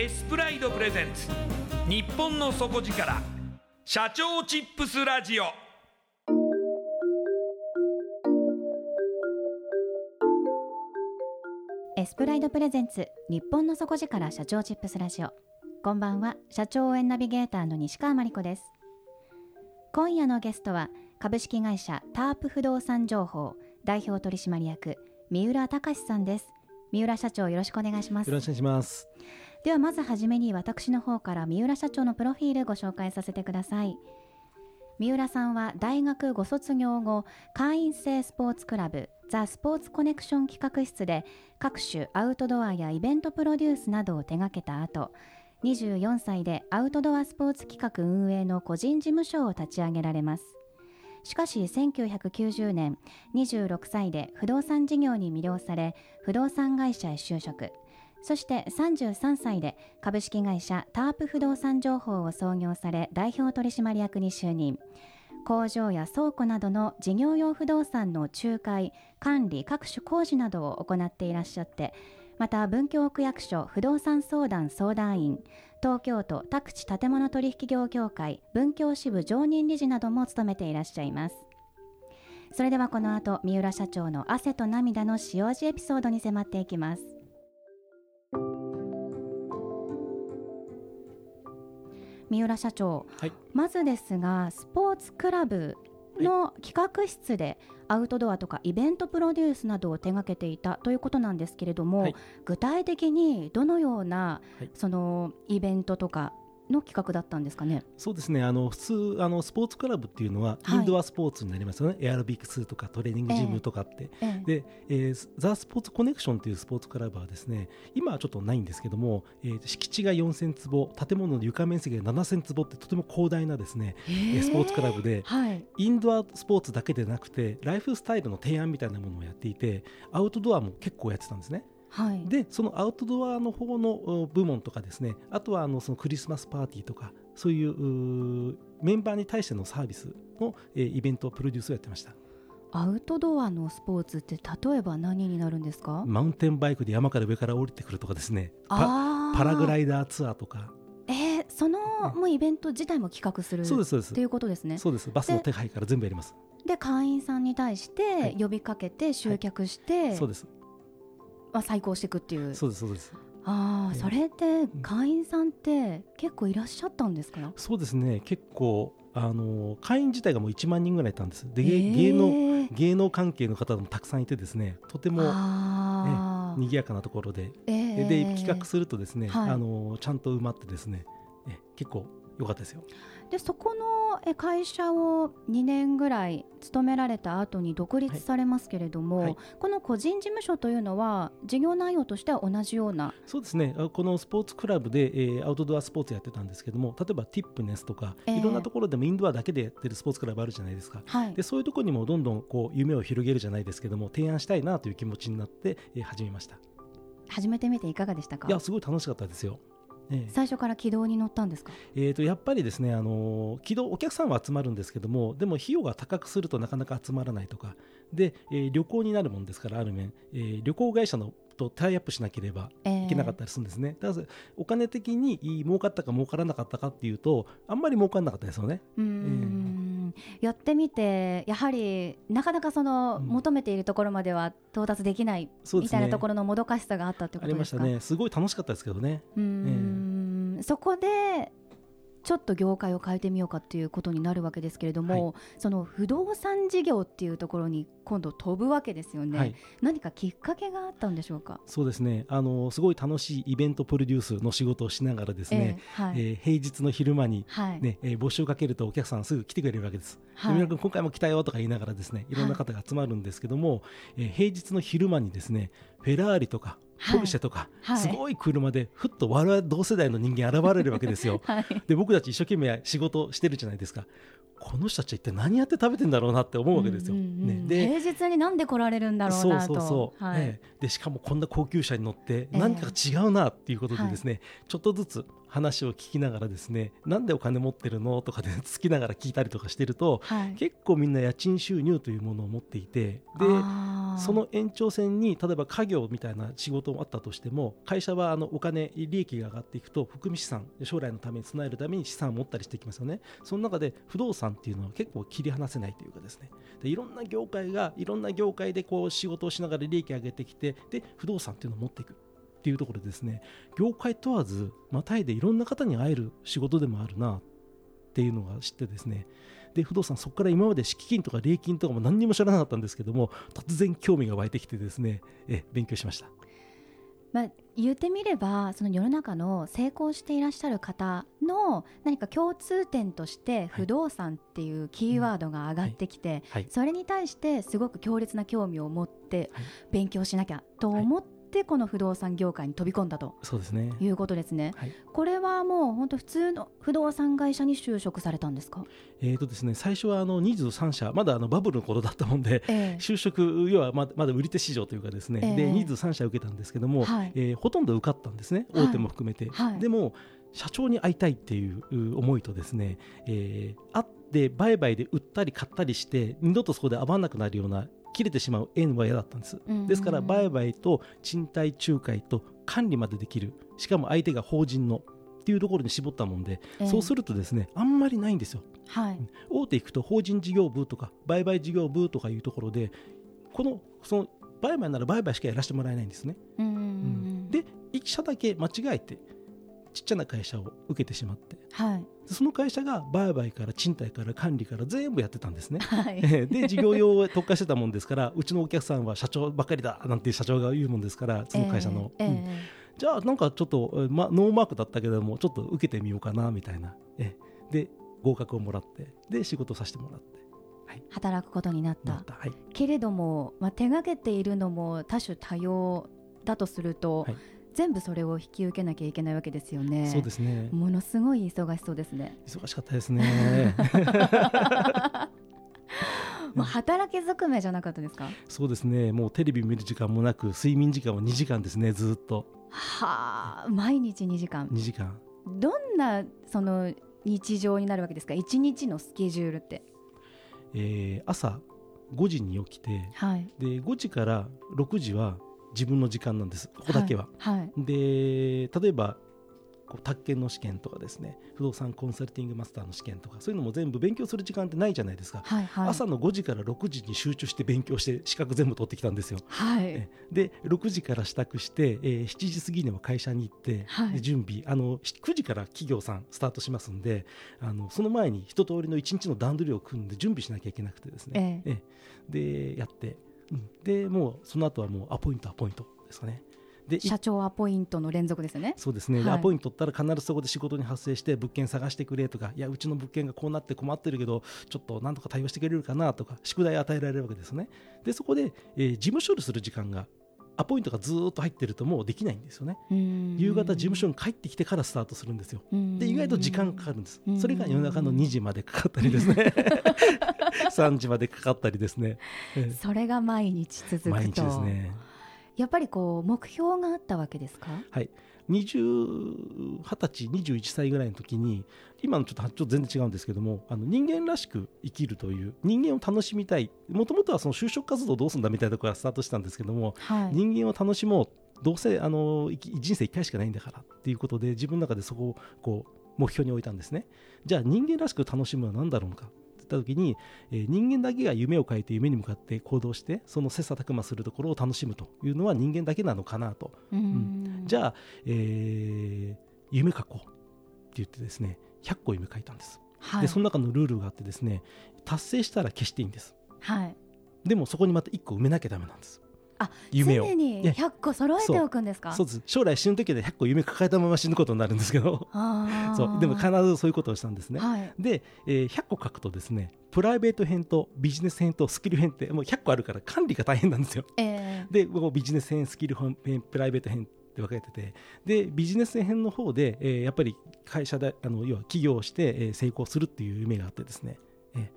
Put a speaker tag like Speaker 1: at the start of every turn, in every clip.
Speaker 1: エスプライドプレゼンツ。日本の底力。社長チップスラジオ。
Speaker 2: エスプライドプレゼンツ。日本の底力社長チップスラジオ。こんばんは。社長応援ナビゲーターの西川真理子です。今夜のゲストは株式会社タープ不動産情報。代表取締役三浦隆さんです。三浦社長よろしくお願いします。
Speaker 3: よろしくお願いします
Speaker 2: ではまずはじめに私の方から三浦社長のプロフィールご紹介させてください。三浦さんは大学ご卒業後会員制スポーツクラブザ・スポーツコネクション企画室で各種アウトドアやイベントプロデュースなどを手掛けた後24歳でアウトドアスポーツ企画運営の個人事務所を立ち上げられます。しかし1990年26歳で不動産事業に魅了され不動産会社へ就職。そして33歳で株式会社タープ不動産情報を創業され代表取締役に就任。工場や倉庫などの事業用不動産の仲介管理各種工事などを行っていらっしゃってまた文京区役所不動産相談相談員東京都宅地建物取引業協会文京支部常任理事なども務めていらっしゃいます。それではこの後三浦社長の汗と涙の塩味エピソードに迫っていきます。三浦社長、
Speaker 3: はい。
Speaker 2: まずですがスポーツクラブの企画室でアウトドアとかイベントプロデュースなどを手掛けていたということなんですけれども、
Speaker 3: はい。
Speaker 2: 具体的にどのような、
Speaker 3: はい。
Speaker 2: そのイベントとかの企画だったんですかね？
Speaker 3: そうですね。あの普通あのスポーツクラブっていうのは
Speaker 2: はい。
Speaker 3: インドアスポーツになりますよね、エアロビクスとかトレーニングジムとかって、
Speaker 2: ええ。
Speaker 3: で、えーザ・スポーツコネクションというスポーツクラブはですね今はちょっとないんですけども、えー敷地が4000坪建物の床面積が7000坪ってとても広大なですね、えースポーツクラブで
Speaker 2: はい、
Speaker 3: インドアスポーツだけでなくてライフスタイルの提案みたいなものをやっていてアウトドアも結構やってたんですね。
Speaker 2: はい、
Speaker 3: でそのアウトドアの方のう部門とかですねあとはあのそのクリスマスパーティーとかそういううーメンバーに対してのサービスの、えーイベントプロデュースをやってました。
Speaker 2: アウトドアのスポーツって例えば何になるんですか？
Speaker 3: マウンテンバイクで山から上から降りてくるとかですね。パラグライダーツアーとか。
Speaker 2: えー、そのもうイベント自体も企画する
Speaker 3: そうですそうです。
Speaker 2: っていうことですね。
Speaker 3: そうです。バスの手配から全部やります。
Speaker 2: で会員さんに対し
Speaker 3: は
Speaker 2: て
Speaker 3: い。
Speaker 2: 呼びかけて集客して、
Speaker 3: そうです
Speaker 2: まあ、再興していくっていう。
Speaker 3: そうですそうです。
Speaker 2: ああ
Speaker 3: ええ。
Speaker 2: それって会員さんって結構いらっしゃったんですか？
Speaker 3: そうですね。結構あの会員自体がもう1万人ぐらいいたんです。で、
Speaker 2: え。ー
Speaker 3: 芸能芸能関係の方もたくさんいてですね。とても
Speaker 2: あー
Speaker 3: 賑やかなところで。
Speaker 2: えー
Speaker 3: で企画するとですね、
Speaker 2: はい。
Speaker 3: あのちゃんと埋まってですね。え結構良かったですよ。
Speaker 2: でそこのえ会社を2年ぐらい勤められた後に独立されますけれども、
Speaker 3: はい。
Speaker 2: この個人事務所というのは事業内容としては同じような、
Speaker 3: そうですね。あこのスポーツクラブで、えーアウトドアスポーツやってたんですけども例えばティップネスとか、
Speaker 2: えー
Speaker 3: いろんなところでもインドアだけでやってるスポーツクラブあるじゃないですか。
Speaker 2: はい。
Speaker 3: でそういうところにもどんどんこう夢を広げるじゃないですけども提案したいなという気持ちになって、えー始めました。
Speaker 2: 始めてみていかがでしたか？
Speaker 3: いやすごい楽しかったですよ、ええ。
Speaker 2: 最初から軌道に乗ったんですか？
Speaker 3: えー、とやっぱりですね、あのー軌道お客さんは集まるんですけどもでも費用が高くするとなかなか集まらないとかで、えー旅行になるもんですからある面、えー旅行会社のとタイアップしなければ
Speaker 2: え
Speaker 3: いけなかったりするんですね、だからお金的に儲かったか儲からなかったかっていうとあんまり儲からなかったですよね。
Speaker 2: うーんやってみてやはりなかなかその、
Speaker 3: うん。
Speaker 2: 求めているところまでは到達できないみたいなところのもどかしさがあったってこ
Speaker 3: ありました
Speaker 2: とですか
Speaker 3: ね。すごい楽しかったですけどね。
Speaker 2: うーんそこでちょっと業界を変えてみようかっていうことになるわけですけれども、その不動産事業っていうところに今度飛ぶわけですよね、
Speaker 3: はい。
Speaker 2: 何かきっかけがあったんでしょうか？
Speaker 3: そうですね。あのすごい楽しいイベントプロデュースの仕事をしながらですね、
Speaker 2: ええはい、
Speaker 3: えー平日の昼間に
Speaker 2: はい、
Speaker 3: ねえー募集をかけるとお客さんすぐ来てくれるわけです。
Speaker 2: はい。
Speaker 3: 君今回も来たよとか言いながらですねいろんな方が集まるんですけども、えー平日の昼間にですねフェラーリとか
Speaker 2: はい
Speaker 3: ポルシェとか、
Speaker 2: はい。
Speaker 3: すごい車でふっと我々同世代の人間現れるわけですよ。
Speaker 2: はい。
Speaker 3: で僕たち一生懸命仕事してるじゃないですか。この人たちは一体何やって食べてんだろうなって思うわけですよ。
Speaker 2: うんうんうん
Speaker 3: ね、で
Speaker 2: 平日になんで来られるんだろう
Speaker 3: そう
Speaker 2: なと。
Speaker 3: そうそう、
Speaker 2: はい。
Speaker 3: ええでしかもこんな高級車に乗って
Speaker 2: え
Speaker 3: 何かが違うなっていうことでですね、ちょっとずつ話を聞きながらですねなんでお金持ってるの？とかで 好きながら聞いたりとかしてると
Speaker 2: はい、
Speaker 3: 結構みんな家賃収入というものを持っていてでその延長線に例えば家業みたいな仕事もあったとしても会社はあのお金利益が上がっていくと含み資産将来のために備えるために資産を持ったりしていきますよね。その中で不動産っていうのは結構切り離せないというかですね。でいろんな業界がいろんな業界でこう仕事をしながら利益を上げてきてで不動産っていうのを持っていくっていうところでですね。業界問わずまたいでいろんな方に会える仕事でもあるなっていうのが知ってですね。で不動産そこから今まで敷金とか礼金とかも何にも知らなかったんですけども突然興味が湧いてきてですねえ勉強しました。
Speaker 2: まあ、言ってみればその世の中の成功していらっしゃる方の何か共通点として不動産っていうキーワードが上がってきて、
Speaker 3: はい。
Speaker 2: それに対してすごく強烈な興味を持って
Speaker 3: はい。
Speaker 2: 勉強しなきゃと思ってこの不動産業界に飛び込んだと
Speaker 3: そうですね。
Speaker 2: いうことですね。
Speaker 3: はい。
Speaker 2: これはもう本当普通の不動産会社に就職されたんですか、
Speaker 3: えーとですね最初はあの23社まだあのバブルの頃だったもんで
Speaker 2: ええ。
Speaker 3: 就職要はままだ売り手市場というかですね、
Speaker 2: ええ。
Speaker 3: で23社受けたんですけども、
Speaker 2: はい。
Speaker 3: えーほとんど受かったんですね
Speaker 2: はい。
Speaker 3: 大手も含めて、
Speaker 2: はい。
Speaker 3: でも社長に会いたいっていうう思いとですね、えー会って売買で売ったり買ったりして二度とそこで会わなくなるような切れてしまう縁は嫌だったんです、
Speaker 2: うんうんうん。
Speaker 3: ですから売買と賃貸仲介と管理までできる。しかも相手が法人のっていうところに絞ったもんで、
Speaker 2: ええ。
Speaker 3: そうするとですねあんまりないんですよ。
Speaker 2: はい。
Speaker 3: 大手行くと法人事業部とか売買事業部とかいうところでこのその売買なら売買しかやらせてもらえないんですね、
Speaker 2: うんうんうん
Speaker 3: で1社だけ間違えてちっちゃな会社を受けてしまって。
Speaker 2: はい。
Speaker 3: でその会社が売買から賃貸から管理から全部やってたんですね。
Speaker 2: はい。
Speaker 3: で事業用を特化してたもんですからうちのお客さんは社長ばかりだなんて社長が言うもんですからその会社の、うん
Speaker 2: ええ。え
Speaker 3: じゃあなんかちょっと、えーま、ノーマークだったけどもちょっと受けてみようかなみたいな、えで合格をもらってで仕事させてもらって。
Speaker 2: え働くことになった。
Speaker 3: なった。はい。
Speaker 2: けれども、まあ、手がけているのも多種多様だとすると、
Speaker 3: はい
Speaker 2: 全部それを引き受けなきゃいけないわけですよね。
Speaker 3: そうですね
Speaker 2: ものすごい忙しそうですね。
Speaker 3: 忙しかったですね
Speaker 2: もう働きずくめじゃなかったですか？
Speaker 3: そうですねもうテレビ見る時間もなく睡眠時間は2時間ですねずっと
Speaker 2: はあ、毎日2時間。
Speaker 3: 2時間
Speaker 2: どんなその日常になるわけですか？一日のスケジュールって。
Speaker 3: えー朝5時に起きて
Speaker 2: はい。
Speaker 3: で5時から6時は自分の時間なんです。ここだけは、
Speaker 2: はい。はい。
Speaker 3: で例えばこう宅建の試験とかですね。不動産コンサルティングマスターの試験とかそういうのも全部勉強する時間ってないじゃないですか、
Speaker 2: はい。はい。
Speaker 3: 朝の5時から6時に集中して勉強して資格全部取ってきたんですよ。
Speaker 2: はい。
Speaker 3: え。で6時から支度して、えー7時過ぎには会社に行って、
Speaker 2: はい。
Speaker 3: で準備。あの9時から企業さんスタートしますんであのその前に一通りの1日の段取りを組んで準備しなきゃいけなくてですね、
Speaker 2: ええ。
Speaker 3: ええ。でやって、うん。でもうその後はもうアポイントアポイントですかね。でい
Speaker 2: 社長アポイントの連続ですよね。
Speaker 3: そうですね、で
Speaker 2: はい。
Speaker 3: アポイント取ったら必ずそこで仕事に発生して物件探してくれとかいやうちの物件がこうなって困ってるけどちょっとなんとか対応してくれるかなとか宿題与えられるわけですよね。でそこで、えー事務処理する時間がアポイントがずーっと入ってるともうできないんですよね。夕方事務所に帰ってきてからスタートするんですよ。で意外と時間かかるんです。
Speaker 2: うん。
Speaker 3: それが夜中の2時までかかったりですね。3時までかかったりですね、えー
Speaker 2: それが毎日続くと。
Speaker 3: 毎日ですね
Speaker 2: やっぱりこう目標があったわけですか？
Speaker 3: はい、20 20歳、21歳ぐらいの時に今のちょっとちょっと全然違うんですけどもあの人間らしく生きるという人間を楽しみたいもともとはその就職活動どうするんだみたいなところからスタートしたんですけども
Speaker 2: はい。
Speaker 3: 人間を楽しもうどうせあの人生1回しかないんだからっていうことで自分の中でそこをこう目標に置いたんですねじゃあ人間らしく楽しむのは何だろうかった時に、えー人間だけが夢を変えて夢に向かって行動してその切磋琢磨するところを楽しむというのは人間だけなのかなと。
Speaker 2: うん。
Speaker 3: じゃあ、えー夢書こうって言ってですね100個夢書いたんです、
Speaker 2: はい。
Speaker 3: でその中のルールがあってですね達成したら消していいんです。
Speaker 2: はい。
Speaker 3: でもそこにまた1個埋めなきゃダメなんです
Speaker 2: あ
Speaker 3: 夢を。
Speaker 2: 常に
Speaker 3: いや
Speaker 2: 100個揃えておくんですか？
Speaker 3: そうです。将来死ぬ時で100個夢抱えたまま死ぬことになるんですけど。そう。でも必ずそういうことをしたんですね、
Speaker 2: はい。
Speaker 3: で、えー100個書くとですねプライベート編とビジネス編とスキル編ってもう100個あるから管理が大変なんですよ。
Speaker 2: えー
Speaker 3: でビジネス編スキル編プライベート編って分かれてて。でビジネス編の方で、えーやっぱり会社であの要は起業して、えー成功するっていう夢があってですね、え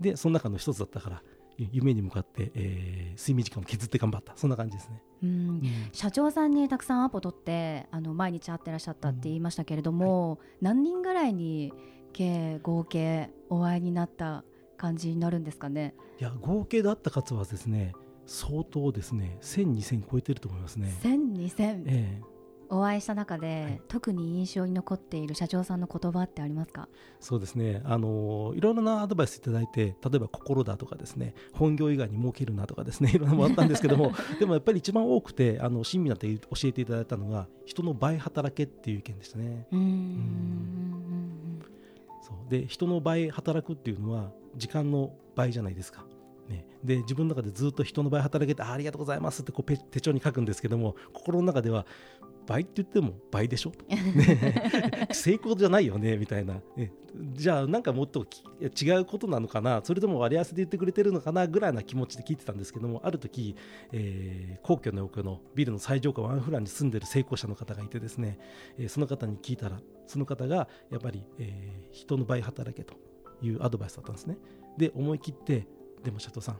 Speaker 3: ー。でその中の一つだったからゆ夢に向かって、えー睡眠時間を削って頑張った。そんな感じですね、
Speaker 2: うん。
Speaker 3: うん。
Speaker 2: 社長さんにたくさんアポ取ってあの毎日会ってらっしゃったって言いましたけれども、何人ぐらいに計合計お会いになった感じになるんですかね？
Speaker 3: いや合計であった数はですね相当ですね1000、2000超えてると思いますね。
Speaker 2: 千二千。
Speaker 3: ええ
Speaker 2: お会いした中で、
Speaker 3: はい
Speaker 2: 特に印象に残っている社長さんの言葉ってありますか？
Speaker 3: そうですね、あのいろいろなアドバイスいただいて、例えば心だとかですね、本業以外に儲けるなとかですね、いろんなものあったんですけども、でもやっぱり一番多くて、あの親身になって教えていただいたのが、人の倍働けっていう意見でしたね。
Speaker 2: うーん
Speaker 3: そうで人の倍働くっていうのは時間の倍じゃないですか。ね、で自分の中でずっと人の倍働けてあありがとうございますってこうペ手帳に書くんですけども心の中では倍って言っても倍でしょ、ね、成功じゃないよねみたいな、ね。じゃあなんかもっとき違うことなのかな？それとも割り合わせで言ってくれてるのかなぐらいな気持ちで聞いてたんですけどもある時、えー皇居の奥のビルの最上階ワンフランに住んでる成功者の方がいてですね、えーその方に聞いたらその方がやっぱり、えー人の倍働けというアドバイスだったんですね。で思い切ってでも社長さん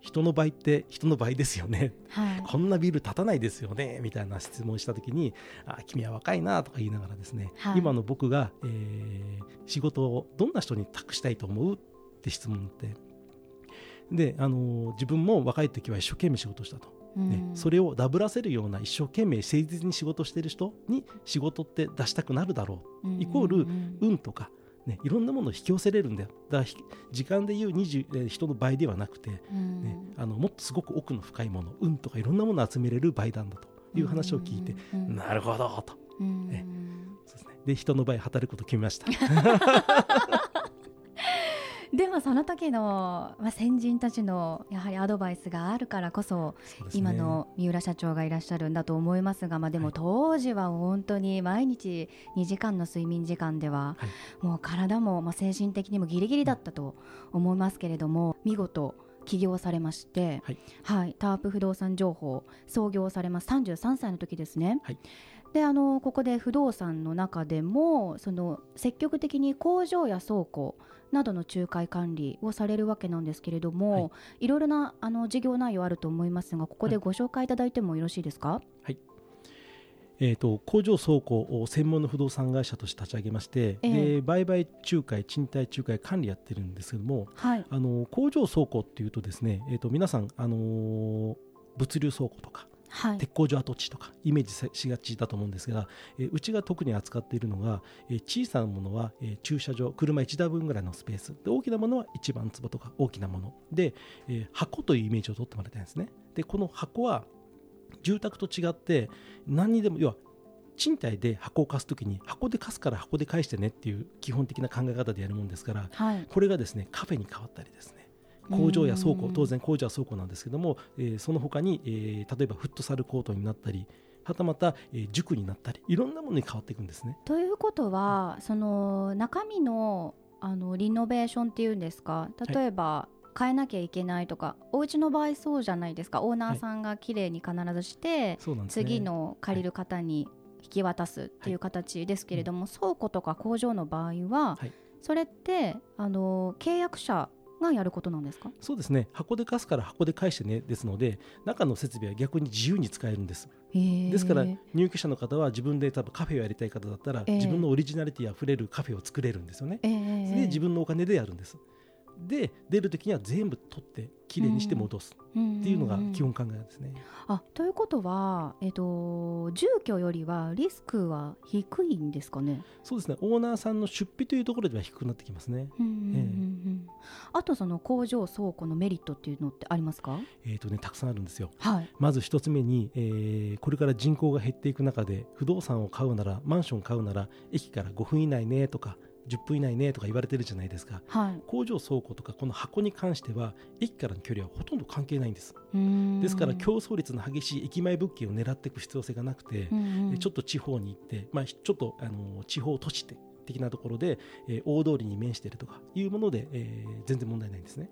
Speaker 3: 人の倍って人の倍ですよね。
Speaker 2: はい。
Speaker 3: こんなビル建たないですよね。みたいな質問した時にあ君は若いなとか言いながらですね、
Speaker 2: はい。
Speaker 3: 今の僕が、えー仕事をどんな人に託したいと思うって質問って。で、あのー自分も若い時は一生懸命仕事したと、ね
Speaker 2: うん。
Speaker 3: それをダブらせるような一生懸命誠実に仕事してる人に仕事って出したくなるだろう。イコール
Speaker 2: うん。
Speaker 3: 運とか、ね、いろんなものを引き寄せれるんだよ。だからひ時間でいう20えー人の倍ではなくて、
Speaker 2: うん。
Speaker 3: ね、あのもっとすごく奥の深いもの運とかいろんなものを集めれる倍なんだという話を聞いて、なるほどと。
Speaker 2: うん。
Speaker 3: ねそうです、ね、で人の倍働くことを決めました。
Speaker 2: で もその時の、まあ、先人たちのやはりアドバイスがあるからこそ
Speaker 3: ね。
Speaker 2: 今の三浦社長がいらっしゃるんだと思いますが、まあ、でも
Speaker 3: はい。
Speaker 2: 当時は本当に毎日2時間の睡眠時間では
Speaker 3: はい。
Speaker 2: もう体もまあ精神的にもギリギリだったと思いますけれども見事起業されまして、
Speaker 3: はい。
Speaker 2: はい、タープ不動産情報創業されます。33歳の時ですね。
Speaker 3: はい
Speaker 2: であのここで不動産の中でもその積極的に工場や倉庫などの仲介管理をされるわけなんですけれども、
Speaker 3: はい。
Speaker 2: い、ろいろなあの事業内容あると思いますがここでご紹介いただいてもよろしいですか、
Speaker 3: えー、と工場倉庫を専門の不動産会社として立ち上げまして、
Speaker 2: ええ。
Speaker 3: で売買仲介賃貸仲介管理やってるんですけども
Speaker 2: はい。
Speaker 3: あの工場倉庫っていうとですね、えー、と皆さん、あのー物流倉庫とか
Speaker 2: はい。
Speaker 3: 鉄工所跡地とかイメージさしがちだと思うんですが、えーうちが特に扱っているのが、えー小さなものは、えー駐車場車1台分ぐらいのスペース。で大きなものは1番坪とか大きなもの。で、えー箱というイメージを取ってもらいたいんですね。でこの箱は住宅と違って何にでも要は賃貸で箱を貸すときに箱で貸すから箱で返してねっていう基本的な考え方でやるもんですから
Speaker 2: はい。
Speaker 3: これがですねカフェに変わったりですね工場や倉庫
Speaker 2: うん。
Speaker 3: 当然工場は倉庫なんですけども、えーその他に、えー例えばフットサルコートになったりはたまた、えー塾になったりいろんなものに変わっていくんですね。
Speaker 2: ということはその中身のあのリノベーションっていうんですか？例えば、変えなきゃいけないとかお家の場合そうじゃないですか。オーナーさんが綺麗に必ずして、
Speaker 3: そうなんですね。
Speaker 2: 次の借りる方に引き渡すっていう形ですけれども、倉庫とか工場の場合は、
Speaker 3: はい。
Speaker 2: それってあの契約者がやることなんですか？
Speaker 3: そうですね。箱で貸すから箱で返してね。ですので中の設備は逆に自由に使えるんです。ですから入居者の方は自分で多分カフェをやりたい方だったら、
Speaker 2: ええ。
Speaker 3: 自分のオリジナリティあふれるカフェを作れるんですよね、で自分のお金でやるんですで出る時には全部取ってきれいにして戻す。
Speaker 2: って
Speaker 3: いうのが基本考えですね、
Speaker 2: あということは、えっと、住居よりはリスクは低いんですかね？
Speaker 3: そうですね。オーナーさんの出費というところでは低くなってきますね。
Speaker 2: あとその工場倉庫のメリットっていうのってありますか？
Speaker 3: えーとねたくさんあるんですよ。
Speaker 2: はい。
Speaker 3: まず一つ目に、えーこれから人口が減っていく中で不動産を買うならマンション買うなら駅から5分以内ねとか10分以内ねとか言われてるじゃないですか。
Speaker 2: はい。
Speaker 3: 工場倉庫とかこの箱に関しては駅からの距離はほとんど関係ないんです。ですから競争率の激しい駅前物件を狙っていく必要性がなくて、
Speaker 2: うんうん。
Speaker 3: えちょっと地方に行って、まあ、ちょっとあの地方都市的なところで、えー大通りに面しているとかいうもので、えー全然問題ないんですね。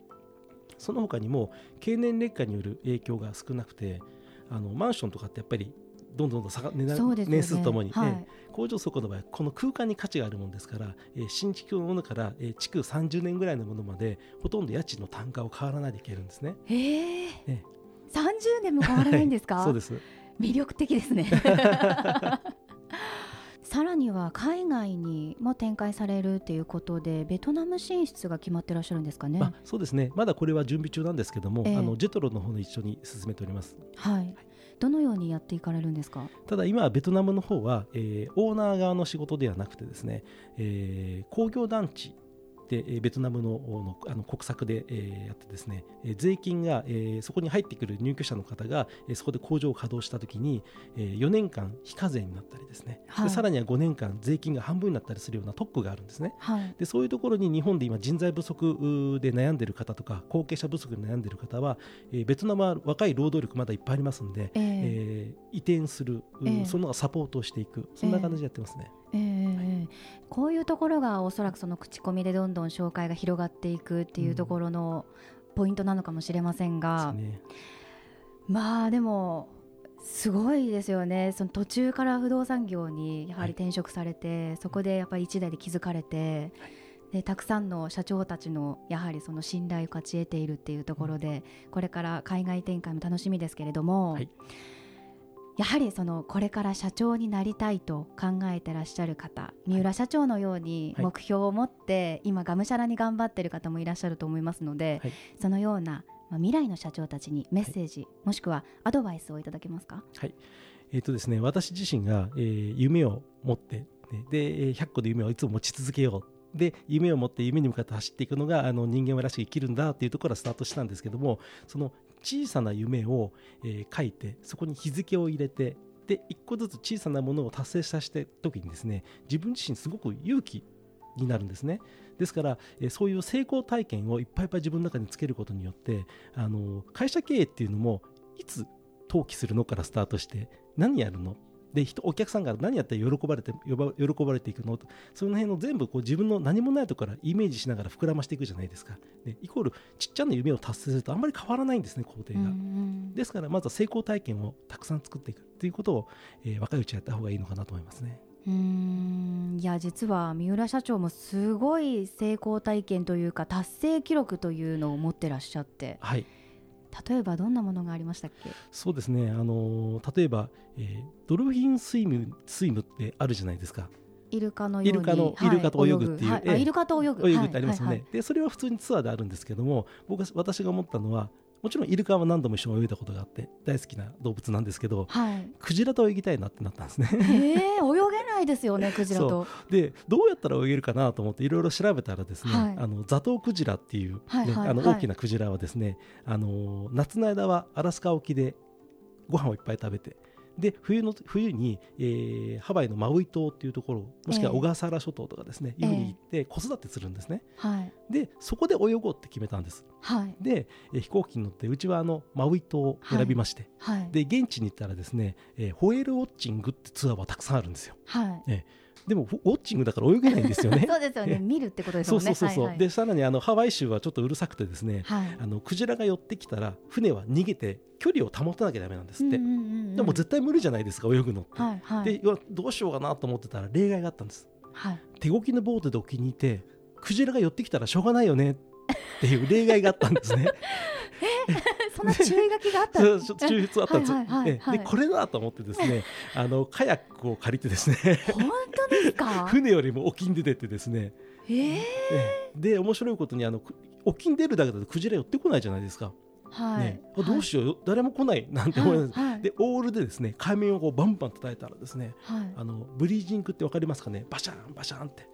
Speaker 3: その他にも経年劣化による影響が少なくてあのマンションとかってやっぱりどんどんどん下が値段
Speaker 2: ね。
Speaker 3: 年数とともに、
Speaker 2: はい。
Speaker 3: えー工場倉庫の場合この空間に価値があるものですから、えー新築のものから、えー築30年ぐらいのものまでほとんど家賃の単価を変わらないでいけるんですね。
Speaker 2: へえ。
Speaker 3: え
Speaker 2: 30年も変わらないんですか、
Speaker 3: そうです。
Speaker 2: 魅力的ですね。さらには海外にも展開されるっていうことでベトナム進出が決まってらっしゃるんですかね？
Speaker 3: あそうですね。まだこれは準備中なんですけども、
Speaker 2: ええ。
Speaker 3: あのジェトロの方で一緒に進めております。
Speaker 2: はいどのようにやっていかれるんですか？
Speaker 3: ただ今ベトナムの方は、えーオーナー側の仕事ではなくてですね、えー工業団地でえーベトナムののあの国策で、えーやってですねえー税金が、えーそこに入ってくる入居者の方が、えーそこで工場を稼働したときに、えー4年間非課税になったりですね、
Speaker 2: はい。
Speaker 3: でさらには5年間税金が半分になったりするような特区があるんですね。
Speaker 2: はい。
Speaker 3: でそういうところに日本で今人材不足で悩んでいる方とか後継者不足で悩んでいる方は、えーベトナムは若い労働力まだいっぱいありますんで、
Speaker 2: ええ。
Speaker 3: えー移転する、う
Speaker 2: ええ。
Speaker 3: そのサポートをしていく。そんな感じでやってますね。
Speaker 2: ええこういうところがおそらくその口コミでどんどん紹介が広がっていくっていうところのポイントなのかもしれませんが、
Speaker 3: ですね。
Speaker 2: まあでもすごいですよね。その途中から不動産業にやはり転職されて、そこでやっぱり一代で気づかれて、でたくさんの社長たちのやはりその信頼を勝ち得ているっていうところで、これから海外展開も楽しみですけれども、
Speaker 3: はい
Speaker 2: やはりそのこれから社長になりたいと考えてらっしゃる方三浦社長のように
Speaker 3: はい。
Speaker 2: 目標を持って、今がむしゃらに頑張ってる方もいらっしゃると思いますので、
Speaker 3: はい。
Speaker 2: そのような、まあ、未来の社長たちにメッセージ、もしくはアドバイスをいただけますか？
Speaker 3: えーとですね、私自身が、えー夢を持って、ねでえー100個で夢をいつも持ち続けよう。で夢を持って夢に向かって走っていくのがあの人間らしく生きるんだっていうところからスタートしたんですけどもその小さな夢を、えー書いてそこに日付を入れてで一個ずつ小さなものを達成させた時にですね自分自身すごく勇気になるんですね。ですから、えーそういう成功体験をいっぱいいっぱい自分の中につけることによってあの会社経営っていうのもいつ登記するのからスタートして何やるので人お客さんから何やったら喜ばれて喜ば喜ばれていくの？とその辺の全部こう自分の何もないところからイメージしながら膨らましていくじゃないですか。でイコールちっちゃな夢を達成するとあんまり変わらないんですね工程が、ですからまずは成功体験をたくさん作っていく。っていうことを、えー若いうちやった方がいいのかなと思いますね。
Speaker 2: うーん。いや実は三浦社長もすごい成功体験というか達成記録というのを持ってらっしゃって。
Speaker 3: はい
Speaker 2: 例えばどんなものがありましたっけ？
Speaker 3: そうですね、あのー例えば、えードルフィンスイムスイムってあるじゃないですか。
Speaker 2: イルカの
Speaker 3: イルカの
Speaker 2: はい。
Speaker 3: イルカと泳ぐっていうええ
Speaker 2: はい。あイルカと泳ぐ。
Speaker 3: 泳ぐってありますよね、
Speaker 2: はいはい。
Speaker 3: でそれは普通にツアーであるんですけども僕が私が思ったのはもちろんイルカは何度も一緒に泳いだことがあって大好きな動物なんですけど
Speaker 2: はい、はい
Speaker 3: クジラと泳ぎたいなってなったんですね。
Speaker 2: えー、泳げないですよね クジラと。
Speaker 3: でどうやったら泳げるかなと思っていろいろ調べたらですね、
Speaker 2: はい。
Speaker 3: あのザトウクジラっていう、ね
Speaker 2: はいはいはい。
Speaker 3: あの大きなクジラはですね、あの夏の間はアラスカ沖でご飯をいっぱい食べてで冬の冬に、えーハワイのマウイ島っていうところもしくは
Speaker 2: ええ。
Speaker 3: 小笠原諸島とかですね、いうふうに行って子育てするんですね。
Speaker 2: はい。
Speaker 3: でそこで泳ごうって決めたんです。
Speaker 2: はい。
Speaker 3: で、えー飛行機に乗ってうちはあのマウイ島を選びまして、
Speaker 2: はい。
Speaker 3: で現地に行ったらですね、えーホエールウォッチングってツアーはたくさんあるんですよ。
Speaker 2: はい
Speaker 3: でもウォッチングだから泳げないんですよね。
Speaker 2: そうですよね。
Speaker 3: え
Speaker 2: 見るってことですね。
Speaker 3: そうそうそう、
Speaker 2: はいはい。
Speaker 3: でさらにあのハワイ州はちょっとうるさくてですね
Speaker 2: はい。
Speaker 3: あのクジラが寄ってきたら船は逃げて距離を保たなきゃダメなんですって、
Speaker 2: うんうんうんうん。
Speaker 3: でも絶対無理じゃないですか泳ぐのって、
Speaker 2: はいはい。
Speaker 3: でどうしようかなと思ってたら例外があったんです。
Speaker 2: はい。
Speaker 3: 手動きのボートで沖にいてクジラが寄ってきたらしょうがないよねっていう例外があったんですね
Speaker 2: そんな注意書きがあった
Speaker 3: そうちょっと抽出あったんです、
Speaker 2: はいはいはい
Speaker 3: え
Speaker 2: はい。
Speaker 3: でこれだと思ってですね あのカヤックを借りてですね
Speaker 2: 本当ですか？
Speaker 3: 船よりも沖に出てってですね、
Speaker 2: えー。
Speaker 3: ええで面白いことにあのく沖に出るだけだとクジラ寄ってこないじゃないですか、
Speaker 2: はい
Speaker 3: ね、あどうしようよ、誰も来ないなんて思います、
Speaker 2: はいはい。
Speaker 3: でオールでですね海面をこうバンバン叩いたらですね
Speaker 2: はい。
Speaker 3: あのブリージングってわかりますかね？バシャンバシャンって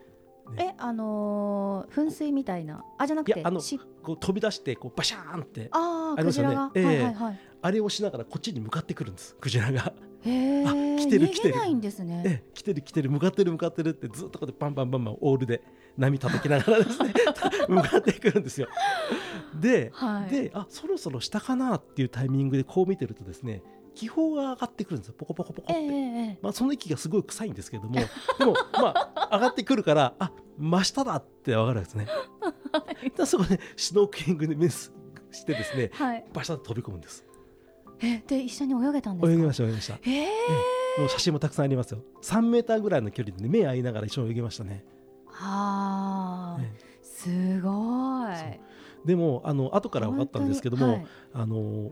Speaker 2: えあのー噴水みたいな。あじゃなくて
Speaker 3: あの
Speaker 2: し
Speaker 3: こう飛び出してこうバシャーンって。
Speaker 2: あー
Speaker 3: ありますよね。
Speaker 2: クジラが、
Speaker 3: ええ。
Speaker 2: はいはいはい。
Speaker 3: あれをしながらこっちに向かってくるんです。クジラが、
Speaker 2: へえ
Speaker 3: あ来てる来てる。
Speaker 2: ないんですね。
Speaker 3: ええ来てる来てる。向かってる向かってるってずっとこうやってバンバンバンバンオールで波叩きながらですね。向かってくるんですよ。で、
Speaker 2: はい。
Speaker 3: であそろそろ下かなっていうタイミングでこう見てるとですね気泡が上がってくるんですよ。ポコポコポコって、
Speaker 2: ええええ
Speaker 3: まあ、その息がすごい臭いんですけども。でも まあ上がってくるからあ真下だって分かるわけですね。でそこでシュノーケリングでメスしてですね
Speaker 2: はい。
Speaker 3: バシャッと飛び込むんです。
Speaker 2: えで一緒に泳げたんですか？
Speaker 3: 泳ぎました泳ぎました。
Speaker 2: ええ。
Speaker 3: もう写真もたくさんありますよ。3メーターぐらいの距離で、ね、目合いながら一緒に泳ぎましたね。
Speaker 2: はあ、
Speaker 3: え
Speaker 2: すごい。
Speaker 3: でもあの後から分かったんですけども、
Speaker 2: はい。
Speaker 3: あの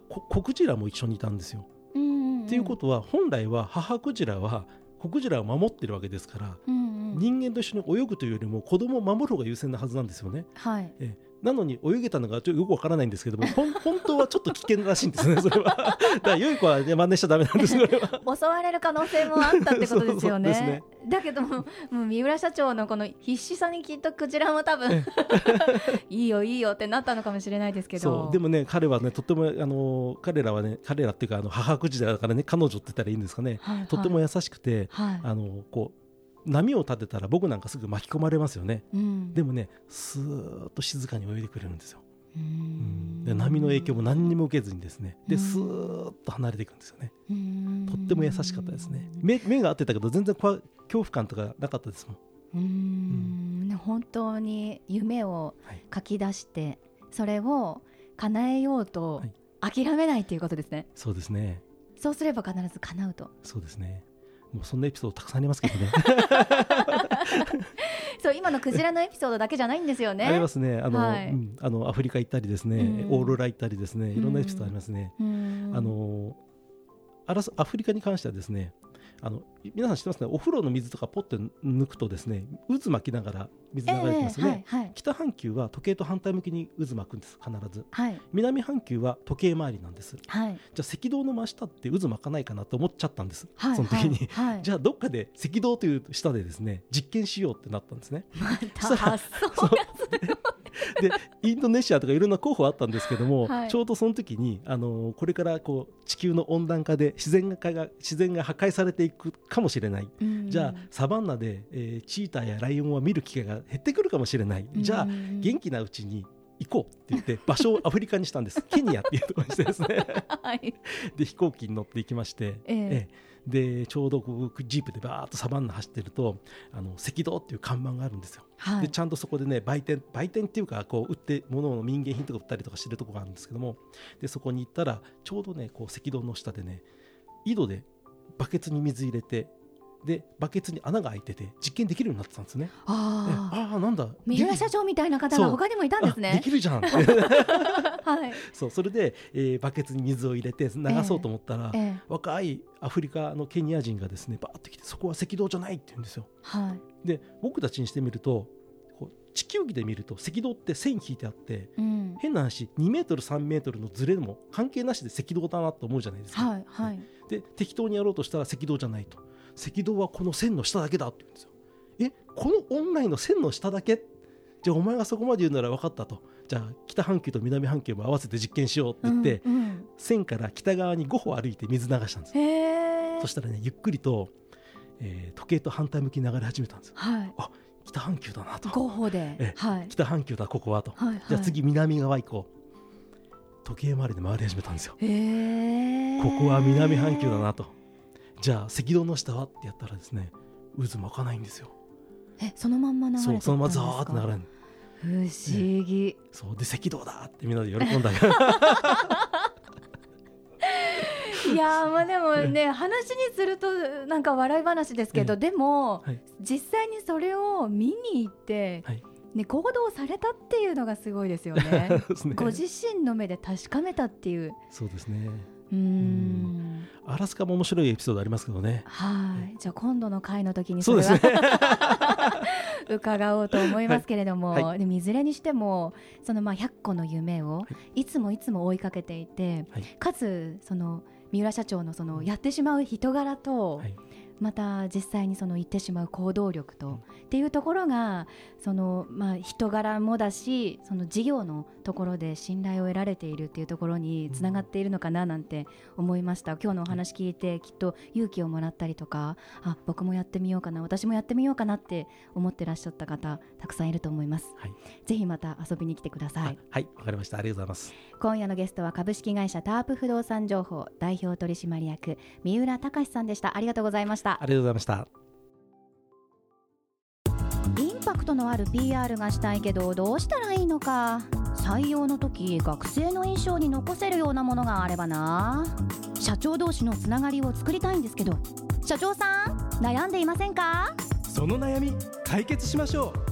Speaker 3: 子クジラも一緒にいたんですよ。
Speaker 2: うんうんうん
Speaker 3: っていうことは本来は母クジラは子クジラを守ってるわけですから、
Speaker 2: うんうん
Speaker 3: 人間と一緒に泳ぐというよりも子供を守る方が優先なはずなんですよね。
Speaker 2: はい
Speaker 3: ええなのに泳げたのがちょっとよくわからないんですけども 本当はちょっと危険らしいんですねそれは。だから良い子は、ね、真似しちゃダメなんです それは。
Speaker 2: 襲われる可能性もあったってことですよね。
Speaker 3: そ うそうですね。
Speaker 2: だけどももう三浦社長のこの必死さにきっとクジラも多分いいよいいよってなったのかもしれないですけど。
Speaker 3: そう。でもね彼はねとってもあの彼らはね彼らっていうかあの母クジラだからね彼女って言ったらいいんですかね、
Speaker 2: はいはい。
Speaker 3: とっても優しくて、
Speaker 2: はい。
Speaker 3: あのこう波を立てたら僕なんかすぐ巻き込まれますよね。
Speaker 2: うん。
Speaker 3: でもねスーッと静かに泳いでくれるんですよ、
Speaker 2: う
Speaker 3: うん。
Speaker 2: ん
Speaker 3: で波の影響も何にも受けずにですね。
Speaker 2: うん。
Speaker 3: でスーッと離れていくんですよね。
Speaker 2: うん。
Speaker 3: とっても優しかったですね。目目が合ってたけど全然怖い恐怖感とかなかったですもん。
Speaker 2: うーん。ね本当に夢を
Speaker 3: はい。
Speaker 2: 書き出してそれを叶えようと
Speaker 3: はい。
Speaker 2: 諦めないということですね、
Speaker 3: そうですね。
Speaker 2: そうすれば必ず叶うと。
Speaker 3: そうですねもうそんなエピソードたくさんありますけどね。
Speaker 2: そう今のクジラのエピソードだけじゃないんですよね。
Speaker 3: ありますね。あの、
Speaker 2: はい。
Speaker 3: うん。あのアフリカ行ったりですね、
Speaker 2: うん。
Speaker 3: オーロラ行ったりですねいろんなエピソードありますね、あのアラスアフリカに関してはですねあの皆さん知ってますね？お風呂の水とかポッて抜くとですね渦巻きながら水流れてきますよね、
Speaker 2: ええはいはい
Speaker 3: 北半球は時計と反対向きに渦巻くんです必ず。
Speaker 2: はい。
Speaker 3: 南半球は時計回りなんです。じ
Speaker 2: はい。
Speaker 3: ゃあ赤道の真下って渦巻かないかなと思っちゃったんです、
Speaker 2: はい
Speaker 3: その時に、
Speaker 2: はいはい。
Speaker 3: じゃあどっかで赤道という下でですね実験しようってなったんですね。
Speaker 2: ま
Speaker 3: た
Speaker 2: 発想
Speaker 3: そうでインドネシアとかいろんな候補あったんですけども、
Speaker 2: はい。
Speaker 3: ちょうどその時に、あのこれからこう地球の温暖化で自然がが自然が破壊されていくかもしれない、
Speaker 2: うん。
Speaker 3: じゃあサバンナで、えーチーターやライオンは見る機会が減ってくるかもしれない、じゃあ
Speaker 2: うん
Speaker 3: 元気なうちに行こうって言って 場所をアフリカにしたんです。ケニアっていうところにしてですね。
Speaker 2: はい。
Speaker 3: で飛行機に乗って行きまして、
Speaker 2: ええ
Speaker 3: でちょうどこうジープでバーッとサバンナ走ってるとあの赤道っていう看板があるんですよ。
Speaker 2: はい
Speaker 3: でちゃんとそこでね売店売店っていうかこう売って物の民芸品とか売ったりとかしてるとこがあるんですけどもでそこに行ったらちょうどねこう赤道の下でね井戸でバケツに水入れてでバケツに穴が開いてて実験できるようになってたんですね。え
Speaker 2: ああ
Speaker 3: なんだ。
Speaker 2: 三浦社長みたいな方が他にもいたんです
Speaker 3: あで
Speaker 2: ね
Speaker 3: きるじゃん。
Speaker 2: はい。
Speaker 3: そうそれで、えーバケツに水を入れて流そうと思ったら、
Speaker 2: ええ。
Speaker 3: 若いアフリカのケニア人がですねバーッと来てそこは赤道じゃないって言うんですよ。
Speaker 2: はい。
Speaker 3: で僕たちにしてみると地球儀で見ると赤道って線引いてあって
Speaker 2: うん。
Speaker 3: 変な話2メートル3メートルのズレも関係なしで赤道だなと思うじゃないですか、
Speaker 2: はいはい。
Speaker 3: で適当にやろうとしたら赤道じゃないと赤道はこの線の下だけだって言うんですよ。えこのオンラインの線の下だけ？じゃあお前がそこまで言うなら分かったと。じゃあ北半球と南半球も合わせて実験しようって言って、
Speaker 2: うんうん。
Speaker 3: 線から北側に5歩歩いて水流したんですそしたらねゆっくりと、えー時計と反対向きに流れ始めたんですよ。
Speaker 2: はい。
Speaker 3: 北半球だなと。
Speaker 2: 合法で。
Speaker 3: ええ
Speaker 2: はい。
Speaker 3: 北半球だここはと、
Speaker 2: はいはい。
Speaker 3: じゃあ次南側行こう。時計回りで回り始めたんですよ。
Speaker 2: へえ
Speaker 3: ここは南半球だなとじゃあ赤道の下はってやったらですね渦巻かないんですよ。
Speaker 2: えそのまんま流れて
Speaker 3: そうそのままザーッと流れる。
Speaker 2: 不思議、
Speaker 3: そうで赤道だってみんなで喜んだ
Speaker 2: いやーまあでもね話にするとなんか笑い話ですけど、
Speaker 3: え
Speaker 2: でも、
Speaker 3: はい。
Speaker 2: 実際にそれを見に行って、
Speaker 3: はい。
Speaker 2: ね、行動されたっていうのがすごいですよね。
Speaker 3: ね。
Speaker 2: ご自身の目で確かめたっていう。
Speaker 3: そうですね。
Speaker 2: うーん
Speaker 3: アラスカも面白いエピソードありますけどね
Speaker 2: はい。じゃあ今度の回の時に
Speaker 3: そ
Speaker 2: そうれ
Speaker 3: ですね。
Speaker 2: は 伺おうと思いますけれども、
Speaker 3: はい。は
Speaker 2: でもいずれにしてもそのまあ100個の夢をい。つもいつも追いかけていて、
Speaker 3: はい。
Speaker 2: かつその三浦社長のそのやってしまう人柄と、
Speaker 3: はい
Speaker 2: また実際にその言ってしまう行動力と、っていうところがその、まあ、人柄もだしその事業のところで信頼を得られているっていうところにつながっているのかななんて思いました。今日のお話聞いてきっと勇気をもらったりとかあ僕もやってみようかな私もやってみようかなって思ってらっしゃった方たくさんいると思います、
Speaker 3: はい。
Speaker 2: ぜひまた遊びに来てください。
Speaker 3: あはいわかりました。ありがとうございます。
Speaker 2: 今夜のゲストは株式会社タープ不動産情報代表取締役三浦隆さんでした。ありがとうございました。
Speaker 3: ありがとうございました。
Speaker 2: インパクトのある PR がしたいけどどうしたらいいのか。採用の時学生の印象に残せるようなものがあればな。社長同士のつながりを作りたいんですけど。社長さん悩んでいませんか？
Speaker 4: その悩み解決しましょう